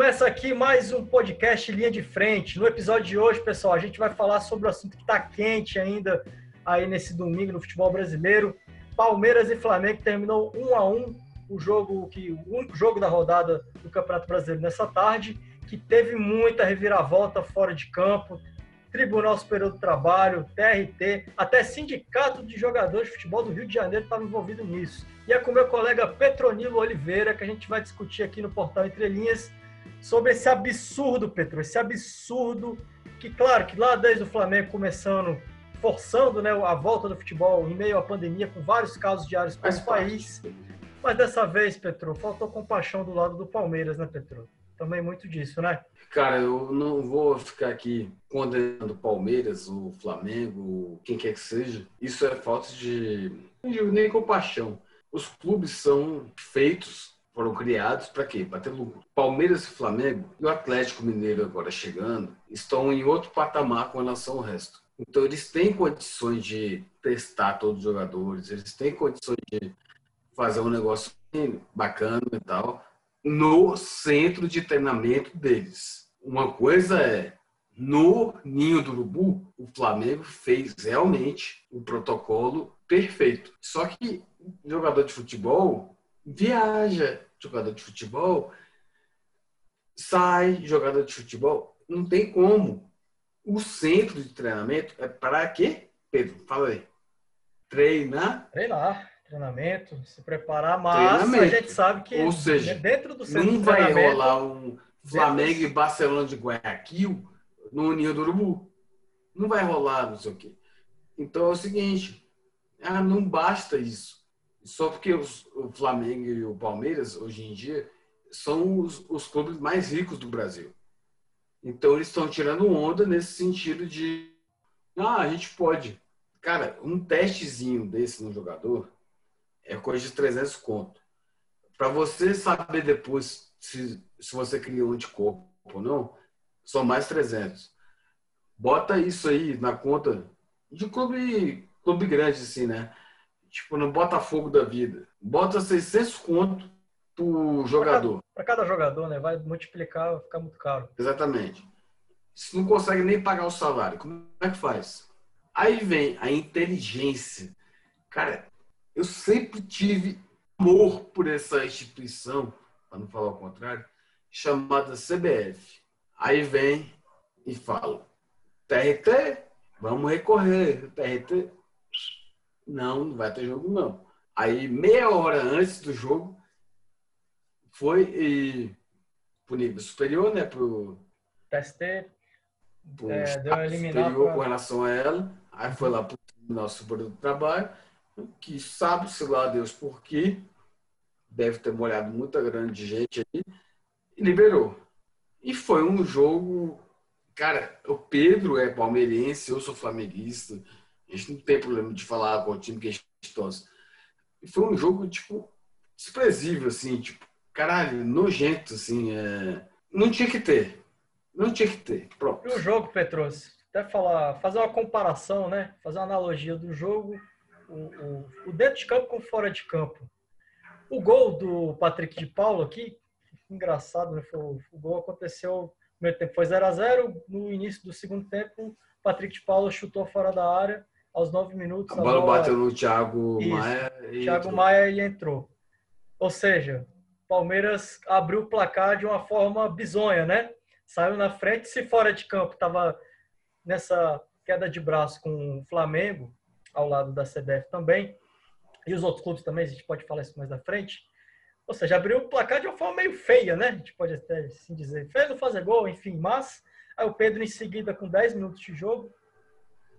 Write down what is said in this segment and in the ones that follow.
começa aqui mais um podcast Linha de Frente. No episódio de hoje, pessoal, a gente vai falar sobre o assunto que está quente ainda aí nesse domingo no futebol brasileiro. Palmeiras e Flamengo terminou um a um o jogo que o único jogo da rodada do Campeonato Brasileiro nessa tarde, que teve muita reviravolta fora de campo, Tribunal Superior do Trabalho, TRT, até Sindicato de Jogadores de Futebol do Rio de Janeiro estava envolvido nisso. E é com meu colega Petronilo Oliveira que a gente vai discutir aqui no Portal Entre Linhas sobre esse absurdo, Petro, esse absurdo que, claro, que lá desde o Flamengo começando, forçando né, a volta do futebol em meio à pandemia, com vários casos diários pelo país. Mas dessa vez, Petro, faltou compaixão do lado do Palmeiras, né, Petro? Também muito disso, né? Cara, eu não vou ficar aqui condenando o Palmeiras, o Flamengo, quem quer que seja. Isso é falta de nem compaixão. Os clubes são feitos, foram criados para quê? Para ter lucro. Palmeiras e Flamengo e o Atlético Mineiro agora chegando estão em outro patamar com relação ao resto. Então eles têm condições de testar todos os jogadores, eles têm condições de fazer um negócio bacana e tal no centro de treinamento deles. Uma coisa é no Ninho do Urubu, o Flamengo fez realmente o protocolo perfeito. Só que jogador de futebol viaja, jogador de futebol sai, jogador de futebol não tem como. O centro de treinamento é para quê? Pedro, fala aí. Treinar. Treinar, treinamento, se preparar, mas a gente sabe que Ou seja, dentro do centro não vai rolar um Flamengo e Barcelona de Guayaquil no União do Urubu. Não vai rolar, não sei o quê. Então é o seguinte, ah, não basta isso. Só porque os, o Flamengo e o Palmeiras, hoje em dia, são os, os clubes mais ricos do Brasil. Então eles estão tirando onda nesse sentido de ah, a gente pode. Cara, um testezinho desse no jogador é coisa de 300 conto. Para você saber depois se, se você criou anticorpo ou não, são mais 300. Bota isso aí na conta de clube, clube grande, assim, né? Tipo, no Botafogo da vida. Bota 600 conto pro jogador. Para cada jogador, né? Vai multiplicar, vai ficar muito caro. Exatamente. Se não consegue nem pagar o salário, como é que faz? Aí vem a inteligência. Cara, eu sempre tive amor por essa instituição, para não falar o contrário, chamada CBF. Aí vem e fala: TRT, vamos recorrer. TRT, não, não vai ter jogo não. Aí, meia hora antes do jogo, foi e, pro nível superior, né? Pro, PST pro É, deu eliminar superior pra- com relação a ela. Aí foi lá pro Tribunal Superior do Trabalho, que sabe-se lá Deus por quê. Deve ter molhado muita grande gente aí. E liberou. E foi um jogo. Cara, o Pedro é palmeirense, eu sou flamenguista. A gente não tem problema de falar com o time que gente torce. E foi um jogo, tipo, desprezível, assim, tipo, caralho, nojento, assim. é, Não tinha que ter. Não tinha que ter. Pronto. E o jogo, Petros, até falar, fazer uma comparação, né? Fazer uma analogia do jogo, o, o, o dentro de campo com o fora de campo. O gol do Patrick de Paulo aqui, engraçado, né? Foi, o gol aconteceu primeiro tempo, foi 0 a 0 No início do segundo tempo, Patrick de Paulo chutou fora da área aos 9 minutos. A bola bateu no Thiago Isso. Maia e Thiago entrou. Maia e entrou. Ou seja, Palmeiras abriu o placar de uma forma bizonha, né? Saiu na frente, se fora de campo estava nessa queda de braço com o Flamengo, ao lado da CBF também, e os outros clubes também, a gente pode falar isso mais na frente. Ou seja, abriu o placar de uma forma meio feia, né? A gente pode até assim dizer. Fez não fazer gol, enfim, mas aí o Pedro, em seguida, com 10 minutos de jogo,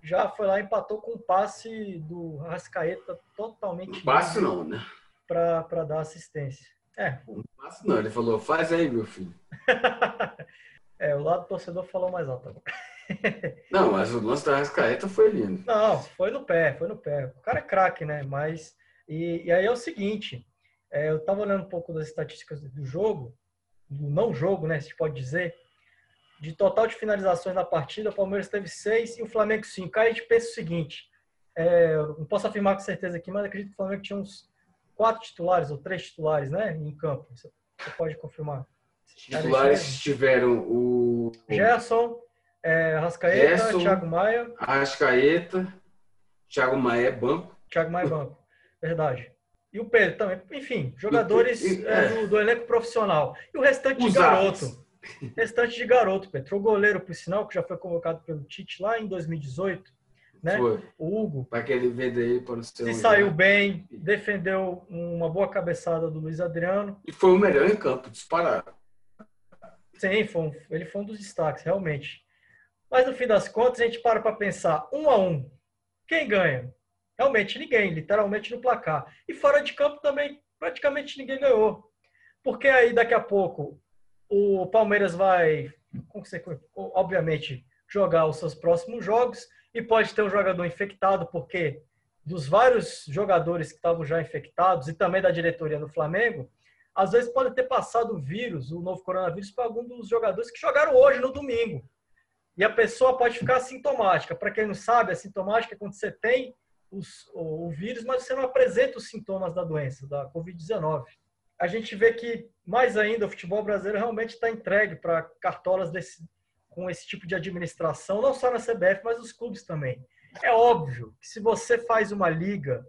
já foi lá e empatou com um passe do Rascaeta totalmente Não passe não, né? para dar assistência. É, Não passe não. Ele falou, faz aí, meu filho. é, o lado do torcedor falou mais alto. agora. Não, mas o lance da Rascaeta foi lindo. Não, foi no pé, foi no pé. O cara é craque, né? Mas. E, e aí é o seguinte: é, eu tava olhando um pouco das estatísticas do jogo, do não jogo, né? Se pode dizer. De total de finalizações na partida, o Palmeiras teve seis e o Flamengo cinco. Aí a gente pensa o seguinte: é, não posso afirmar com certeza aqui, mas acredito que o Flamengo tinha uns quatro titulares ou três titulares, né? Em campo. Você, pode confirmar Titulares tiveram o. Gerson, é, Rascaeta, Gerson, Thiago Maia. Arrascaeta, Thiago Maia é banco. Thiago Maia é banco, verdade. E o Pedro também. Enfim, jogadores E- é, é. do, do elenco profissional. E o restante de garoto. Restante de garoto, Pedro. O goleiro, por sinal, que já foi convocado pelo Tite lá em 2018, né? Foi. O Hugo. Para que ele venda para não ser Se saiu bem, defendeu uma boa cabeçada do Luiz Adriano. E foi o melhor em campo, disparado. Sim, foi um- ele foi um dos destaques, realmente. Mas no fim das contas, a gente para para pensar, um a um, quem ganha? Realmente ninguém, literalmente no placar. E fora de campo também, praticamente ninguém ganhou. Porque aí daqui a pouco o Palmeiras vai, obviamente, jogar os seus próximos jogos e pode ter um jogador infectado, porque dos vários jogadores que estavam já infectados e também da diretoria do Flamengo, às vezes pode ter passado o vírus, o novo coronavírus, para algum dos jogadores que jogaram hoje no domingo. E a pessoa pode ficar assintomática. Para quem não sabe, assintomática é quando você tem os- o, o vírus, mas você não apresenta os sintomas da doença, da Covid-19. A gente vê que, mais ainda, o futebol brasileiro realmente está entregue para cartolas desse, com esse tipo de administração, não só na CBF, mas os clubes também. É óbvio que se você faz uma liga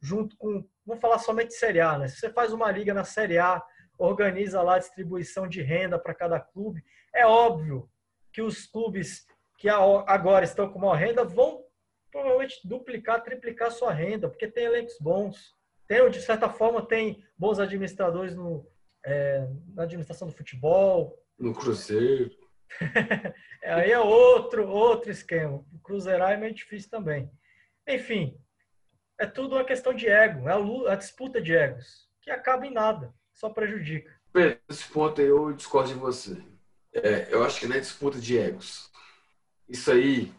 junto com, vamos falar somente Série A, né? Se você faz uma liga na Série A, organiza lá a distribuição de renda para cada clube, é óbvio que os clubes que agora estão com maior renda vão provavelmente duplicar, triplicar sua renda, porque tem elencos bons. Tem, de certa forma, tem bons administradores no, é, na administração do futebol. No Cruzeiro. Aí é outro, outro esquema. O Cruzeirar é meio difícil também. Enfim, é tudo uma questão de ego, é a, lu- a disputa de egos, que acaba em nada, só prejudica. Nesse ponto aí eu discordo de você. É, eu acho que não é disputa de egos. Isso aí,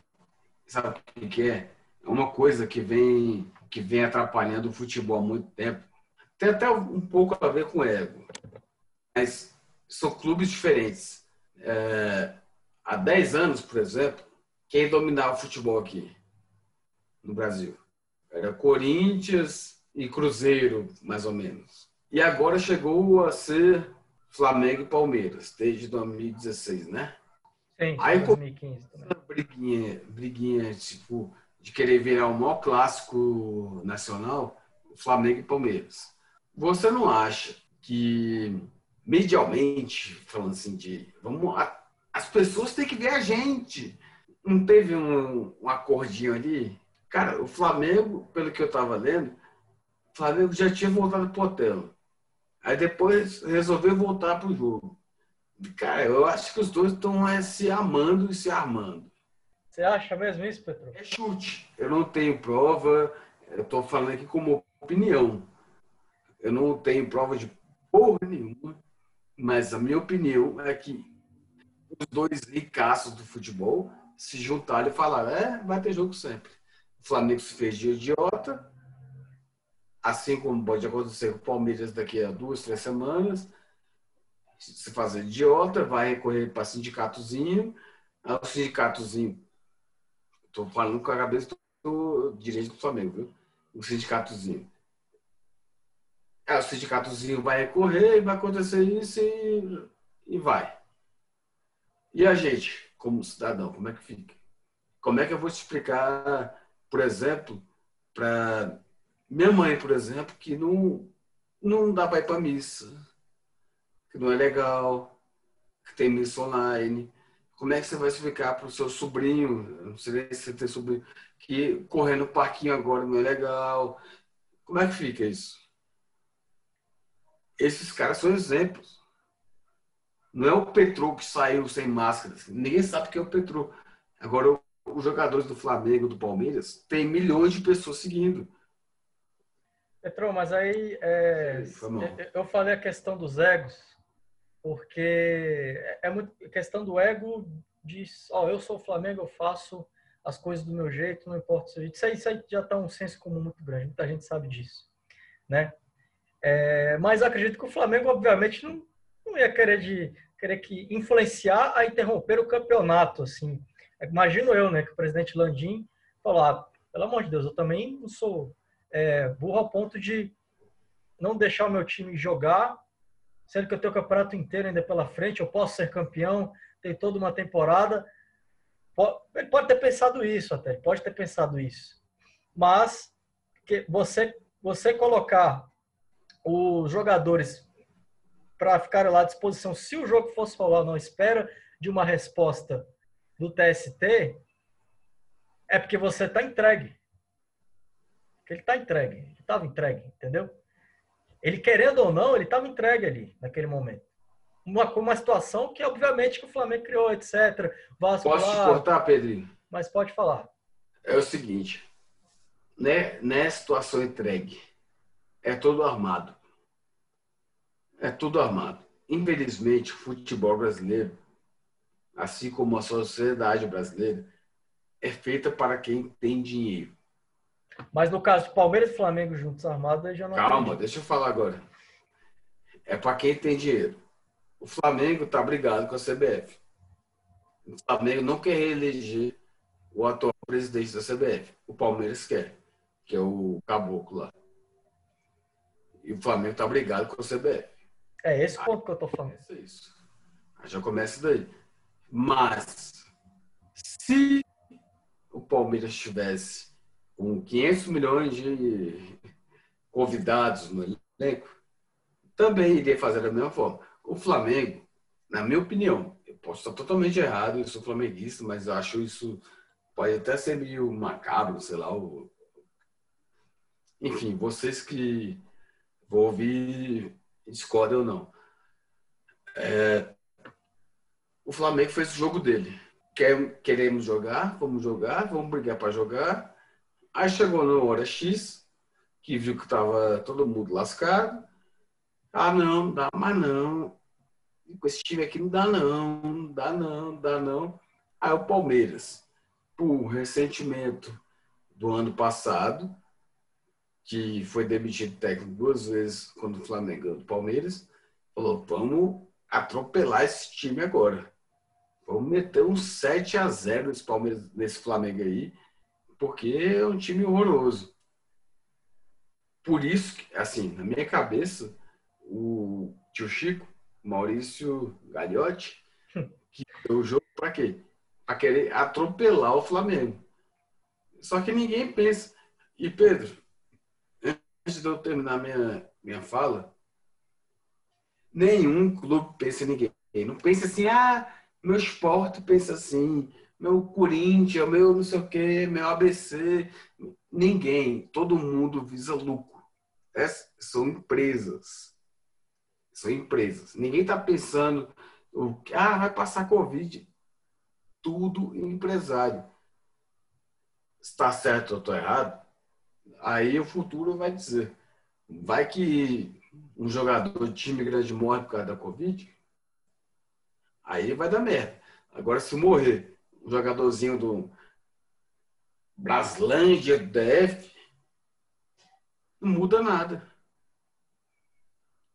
sabe o que é? É uma coisa que vem, que vem atrapalhando o futebol há muito tempo. Tem até um pouco a ver com ego. Mas são clubes diferentes. É, há 10 anos, por exemplo, quem dominava o futebol aqui no Brasil? Era Corinthians e Cruzeiro, mais ou menos. E agora chegou a ser Flamengo e Palmeiras, desde 2016, né? Sim, Aí, 2015 também. Essa briguinha, briguinha tipo, de querer virar o maior clássico nacional, Flamengo e Palmeiras. Você não acha que, medialmente, falando assim, de. Vamos, a- as pessoas têm que ver a gente. Não teve um, um acordinho ali? Cara, o Flamengo, pelo que eu estava lendo, o Flamengo já tinha voltado pro hotel. Aí depois resolveu voltar pro jogo. Cara, eu acho que os dois estão se amando e se armando. Você acha mesmo isso, Petro? É chute. Eu não tenho prova. Eu estou falando aqui como opinião. Eu não tenho prova de porra nenhuma. Mas a minha opinião é que os dois ricaços do futebol se juntaram e falaram: é, vai ter jogo sempre. O Flamengo se fez de idiota. Assim como pode acontecer com o Palmeiras daqui a duas, três semanas. Se fazer idiota, vai recorrer para sindicatozinho. O sindicatozinho Estou falando com a cabeça do direito do Flamengo, viu? O sindicatozinho. É, o sindicatozinho vai recorrer, vai acontecer isso e, e vai. E a gente, como cidadão, como é que fica? Como é que eu vou te explicar, por exemplo, para minha mãe, por exemplo, que não, não dá para ir para missa, que não é legal, que tem missa online, como é que você vai explicar para o seu sobrinho, não sei se você tem sobrinho, que correr no parquinho agora não é legal? Como é que fica isso? Esses caras são exemplos. Não é o Petro que saiu sem máscara. Ninguém sabe quem é o Petro. Agora, os jogadores do Flamengo, do Palmeiras, tem milhões de pessoas seguindo. Petrão, mas aí é, eu- eu falei a questão dos egos, porque é é muito questão do ego de, ó, eu sou o Flamengo, eu faço as coisas do meu jeito, não importa o seu jeito. Isso aí, isso já está um senso comum muito grande, muita gente sabe disso, né? É, mas acredito que o Flamengo, obviamente, não, não ia querer de querer que influenciar a interromper o campeonato, assim. Imagino eu, né, que o presidente Landim falou, ah, pelo amor de Deus, eu também não sou é, burro ao ponto de não deixar o meu time jogar sendo que eu tenho o campeonato inteiro ainda pela frente, eu posso ser campeão, tem toda uma temporada. Ele pode ter pensado isso até, pode ter pensado isso. Mas que você, você colocar os jogadores para ficarem lá à disposição, se o jogo fosse rolar, não espera de uma resposta do TST, é porque você está entregue. Porque ele está entregue. Ele estava entregue, entendeu? Ele querendo ou não, ele estava entregue ali, naquele momento. Uma, uma situação que, obviamente, que o Flamengo criou, etc. Vasco Posso lá, te cortar, Pedrinho? Mas pode falar. É o seguinte, né, nessa situação entregue, é todo armado. É tudo armado. Infelizmente, o futebol brasileiro, assim como a sociedade brasileira, é feita para quem tem dinheiro. Mas no caso de Palmeiras e Flamengo juntos armados, já não Calma, deixa eu falar agora. É para quem tem dinheiro. O Flamengo está brigado com a CBF. O Flamengo não quer reeleger o atual presidente da CBF. O Palmeiras quer, que é o Caboclo lá. E o Flamengo está brigado com a CBF. É esse ponto que eu tô falando. É isso. Aí já começa daí. Mas, se o Palmeiras tivesse com 500 milhões de convidados no elenco, também iria fazer da mesma forma. O Flamengo, na minha opinião, eu posso estar totalmente errado, eu sou flamenguista, mas acho isso pode até ser meio macabro, sei lá. Enfim, vocês que vão ouvir discorda ou não. É, o Flamengo fez o jogo dele. Quer, queremos jogar, vamos jogar, vamos brigar para jogar. Aí chegou na hora X, que viu que estava todo mundo lascado. Ah, não, dá mais não. Com esse time aqui não dá não, não dá não, não dá não. Aí o Palmeiras, por ressentimento do ano passado, que foi demitido técnico duas vezes quando o Flamengo do Palmeiras, falou: vamos atropelar esse time agora. Vamos meter um 7 a 0 nesse, Palmeiras, nesse Flamengo aí, porque é um time horroroso. Por isso, assim, na minha cabeça, o tio Chico, Maurício Gagliotti, que deu o jogo para quê? Para querer atropelar o Flamengo. Só que ninguém pensa. E Pedro, antes de eu terminar minha, minha fala, nenhum clube pensa em ninguém. Não pensa assim, ah, meu esporte pensa assim, meu Corinthians, meu não sei o quê, meu ABC. Ninguém. Todo mundo visa lucro. Essas são empresas. São empresas. Ninguém está pensando, ah, vai passar Covid. Tudo empresário. Está certo ou estou errado? aí o futuro vai dizer. Vai que um jogador de time grande morre por causa da Covid, aí vai dar merda. Agora, se morrer um jogadorzinho do Braslândia, DF, não muda nada.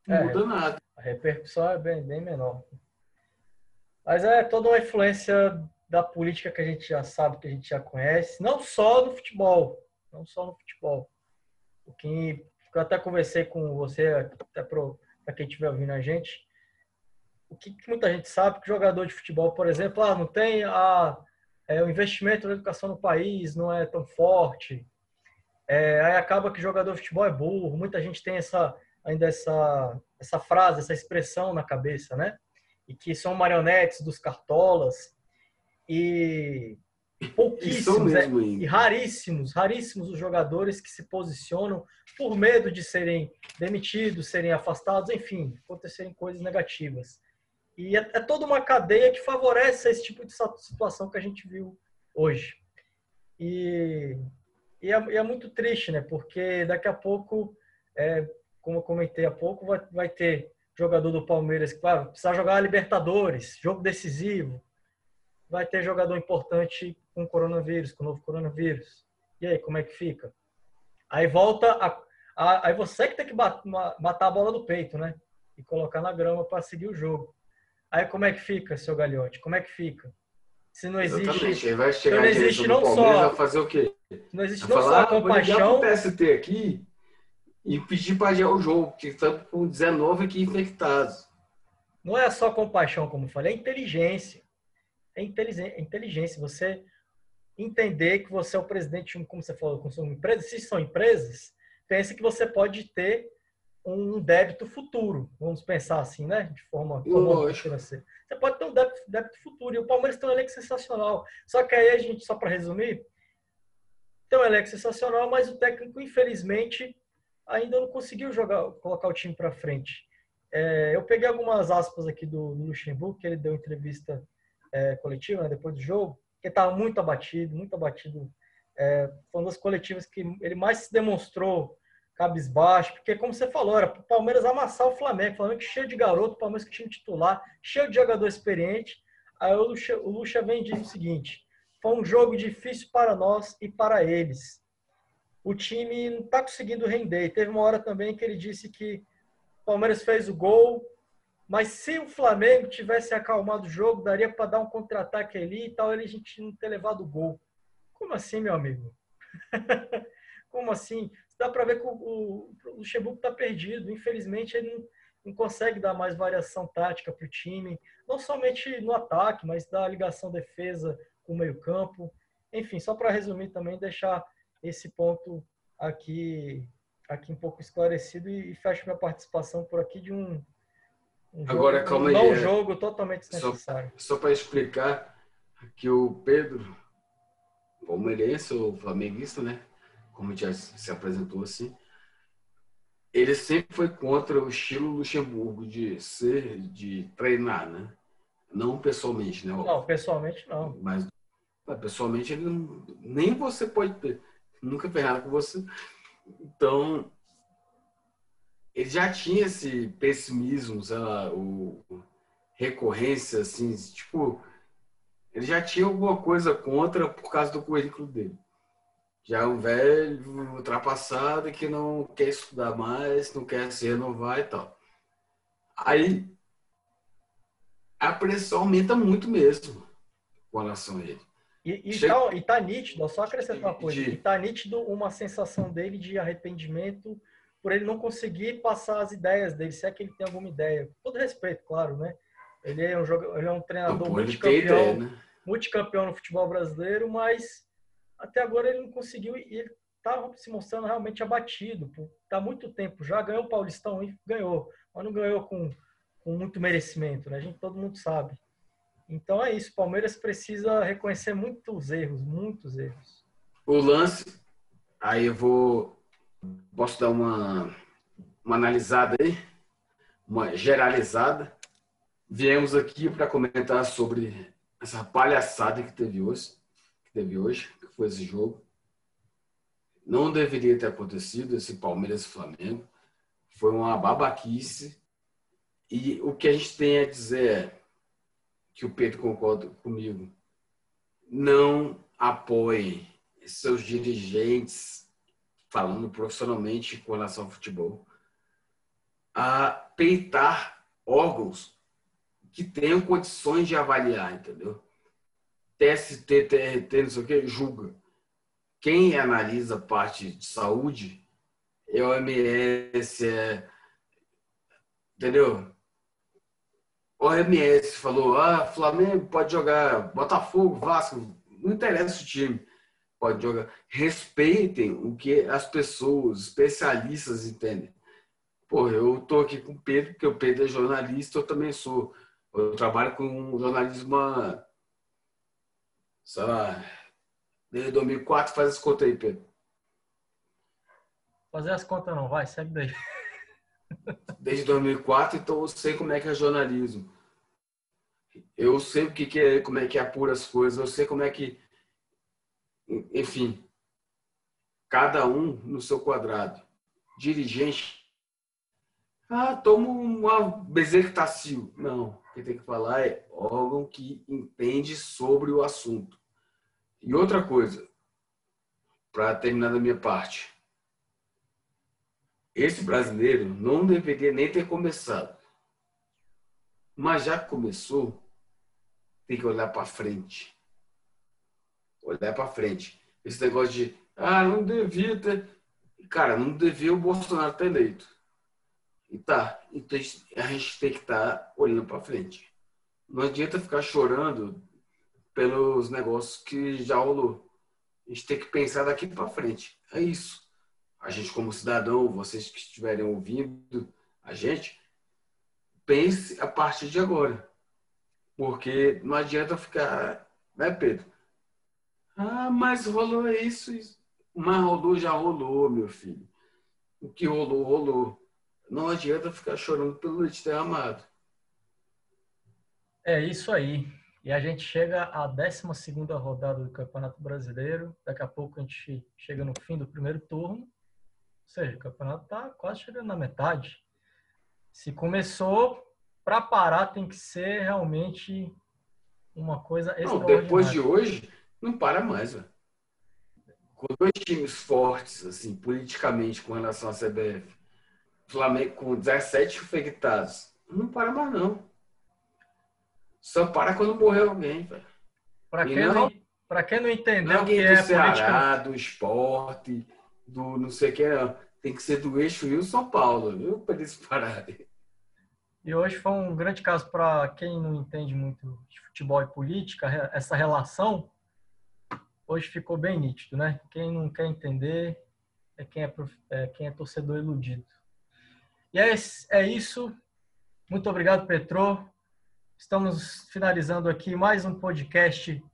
Não é, muda nada. A repercussão é bem, bem menor. Mas é toda uma influência da política que a gente já sabe, que a gente já conhece, não só no futebol, não só no futebol. O que eu até conversei com você, até para quem estiver ouvindo a gente, que, muita gente sabe que jogador de futebol, por exemplo, ah, não tem a, é, o investimento na educação no país não é tão forte. É, aí acaba que jogador de futebol é burro. Muita gente tem essa ainda essa essa frase, essa expressão na cabeça, né? E que são marionetes dos cartolas. E pouquíssimos é, e raríssimos, raríssimos os jogadores que se posicionam por medo de serem demitidos, serem afastados, enfim, acontecerem coisas negativas. E é, é toda uma cadeia que favorece esse tipo de situação que a gente viu hoje. E, e, é, e é, muito triste, né? Porque daqui a pouco, é, como eu comentei há pouco, vai, vai ter jogador do Palmeiras que, claro, precisa jogar a Libertadores, jogo decisivo. Vai ter jogador importante com coronavírus, com o novo coronavírus. E aí, como é que fica? Aí volta a, a aí você que tem que matar a bola do peito, né? E colocar na grama para seguir o jogo. Aí como é que fica, seu Galhote? Como é que fica? Se não existe, Exatamente. Ele vai chegar não existe não só fazer o quê? Não existe vai não falar, só a compaixão. Vou TST aqui e pedir para adiar o jogo, porque estamos com 19 aqui infectados. Não é só compaixão, como eu falei, é inteligência. É inteligência. É inteligência. Você entender que você é o presidente, como você falou, como são empresas, se são empresas, pense que você pode ter um débito futuro, vamos pensar assim, né? De forma financeira. Você pode ter um débito, débito futuro. E o Palmeiras tem um elenco sensacional. Só que aí a gente, só para resumir, tem um elenco sensacional, mas o técnico, infelizmente, ainda não conseguiu jogar, colocar o time para frente. É, eu peguei algumas aspas aqui do, do Luxemburgo, que ele deu entrevista é, coletiva né, depois do jogo, que estava muito abatido, muito abatido. É, foi uma das coletivas que ele mais se demonstrou cabisbaixo, porque como você falou, era o Palmeiras amassar o Flamengo, o Flamengo cheio de garoto, o Palmeiras que tinha titular, cheio de jogador experiente. Aí o Lucha, o Lucha vem e diz o seguinte: foi um jogo difícil para nós e para eles. O time não está conseguindo render. Teve uma hora também que ele disse que o Palmeiras fez o gol, mas se o Flamengo tivesse acalmado o jogo, daria para dar um contra-ataque ali e tal, ele a gente não ter levado o gol. Como assim, meu amigo? Como assim? Dá para ver que o, o, o Luxemburgo está perdido. Infelizmente, ele não, não consegue dar mais variação tática para o time, não somente no ataque, mas da ligação defesa com o meio-campo. Enfim, só para resumir também, deixar esse ponto aqui aqui um pouco esclarecido e, e fecho minha participação por aqui de um, um Agora, jogo, calma um aí. Um é. jogo totalmente desnecessário. Só, só para explicar que o Pedro, palmeirense ou flamenguista, né? Como já se apresentou assim, ele sempre foi contra o estilo Luxemburgo de ser, de treinar, né? Não pessoalmente, né? Não, pessoalmente não. Mas pessoalmente ele não, nem você pode ter. Nunca fez nada com você. Então, ele já tinha esse pessimismo, sei lá, o, recorrência, assim, tipo, ele já tinha alguma coisa contra por causa do currículo dele. Já é um velho ultrapassado que não quer estudar mais, não quer se renovar e tal. Aí a pressão aumenta muito mesmo com relação a ele. E, e, Chega... tá, e tá nítido, só acrescentar uma coisa, de... e tá nítido uma sensação dele de arrependimento por ele não conseguir passar as ideias dele, se é que ele tem alguma ideia. Com todo respeito, claro, né? Ele é um, jogador, ele é um treinador não, multicampeão, ideia, né? multicampeão no futebol brasileiro, mas até agora ele não conseguiu e ele tá se mostrando realmente abatido. Tá muito tempo já, ganhou o Paulistão e ganhou, mas não ganhou com, com muito merecimento, né? A gente todo mundo sabe. Então é isso, o Palmeiras precisa reconhecer muitos erros, muitos erros. O lance, aí eu vou, posso dar uma, uma analisada aí, uma generalizada. Viemos aqui para comentar sobre essa palhaçada que teve hoje, que teve hoje, que foi esse jogo. Não deveria ter acontecido esse Palmeiras e Flamengo. Foi uma babaquice. E o que a gente tem a dizer é que o Pedro concorda comigo, não apoie seus dirigentes, falando profissionalmente com relação ao futebol, a peitar órgãos que tenham condições de avaliar, entendeu? TST, TRT, não sei o que, julga. Quem analisa a parte de saúde é o OMS, é, entendeu? OMS falou, ah, Flamengo pode jogar, Botafogo, Vasco, não interessa o time, pode jogar. Respeitem o que as pessoas, especialistas entendem. Pô, eu tô aqui com o Pedro, porque o Pedro é jornalista, eu também sou. Eu trabalho com jornalismo, sei lá, desde 2004, faz as contas aí, Pedro. Fazer as contas não, vai, segue daí desde 2004, então eu sei como é que é jornalismo. Eu sei o que, que é, como é que apura as coisas, eu sei como é que, enfim, cada um no seu quadrado. Dirigente, ah, toma uma bezetacil. Não, quem tem que falar é órgão que entende sobre o assunto. E outra coisa, para terminar da minha parte, esse brasileiro não deveria nem ter começado. Mas já começou, tem que olhar para frente. Olhar para frente. Esse negócio de, ah, não devia ter. cara, não devia o Bolsonaro ter eleito. E tá, então a gente tem que estar tá olhando para frente. Não adianta ficar chorando pelos negócios que já rolou. A gente tem que pensar daqui para frente. É isso. A gente, como cidadão, vocês que estiverem ouvindo a gente, pense a partir de agora. Porque não adianta ficar, né, Pedro? Ah, mas rolou isso, isso. Mas rolou, já rolou, meu filho. O que rolou, rolou. Não adianta ficar chorando pelo leite derramado. É isso aí. E a gente chega à 12 rodada do Campeonato Brasileiro. Daqui a pouco a gente chega no fim do primeiro turno. Ou seja, o campeonato está quase chegando na metade. Se começou, para parar tem que ser realmente uma coisa não, Depois de hoje, não para mais. Véio. Com dois times fortes, assim, politicamente, com relação à CBF, Flamengo com 17 infectados, não para mais, não. Só para quando morrer alguém, velho. Para quem, não, não, quem não entendeu o que é do Ceará, política... do esporte, do não sei o que, tem que ser do eixo Rio São Paulo, viu? Para eles pararem. E hoje foi um grande caso para quem não entende muito de futebol e política, essa relação. Hoje ficou bem nítido, né? Quem não quer entender é quem é, é quem é torcedor iludido. E é, é isso. Muito obrigado, Petro. Estamos finalizando aqui mais um podcast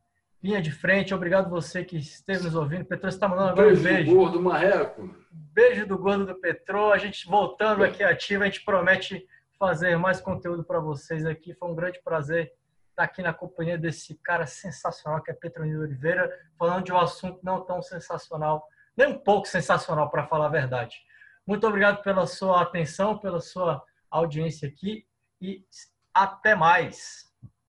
Linha de Frente. Obrigado você que esteve nos ouvindo. Petro está mandando agora beijo um beijo. do gordo marreco. Beijo do gordo do Petro. A gente voltando aqui ativo, a gente promete fazer mais conteúdo para vocês aqui. Foi um grande prazer estar aqui na companhia desse cara sensacional que é Petronilo Oliveira, falando de um assunto não tão sensacional, nem um pouco sensacional, para falar a verdade. Muito obrigado pela sua atenção, pela sua audiência aqui e até mais!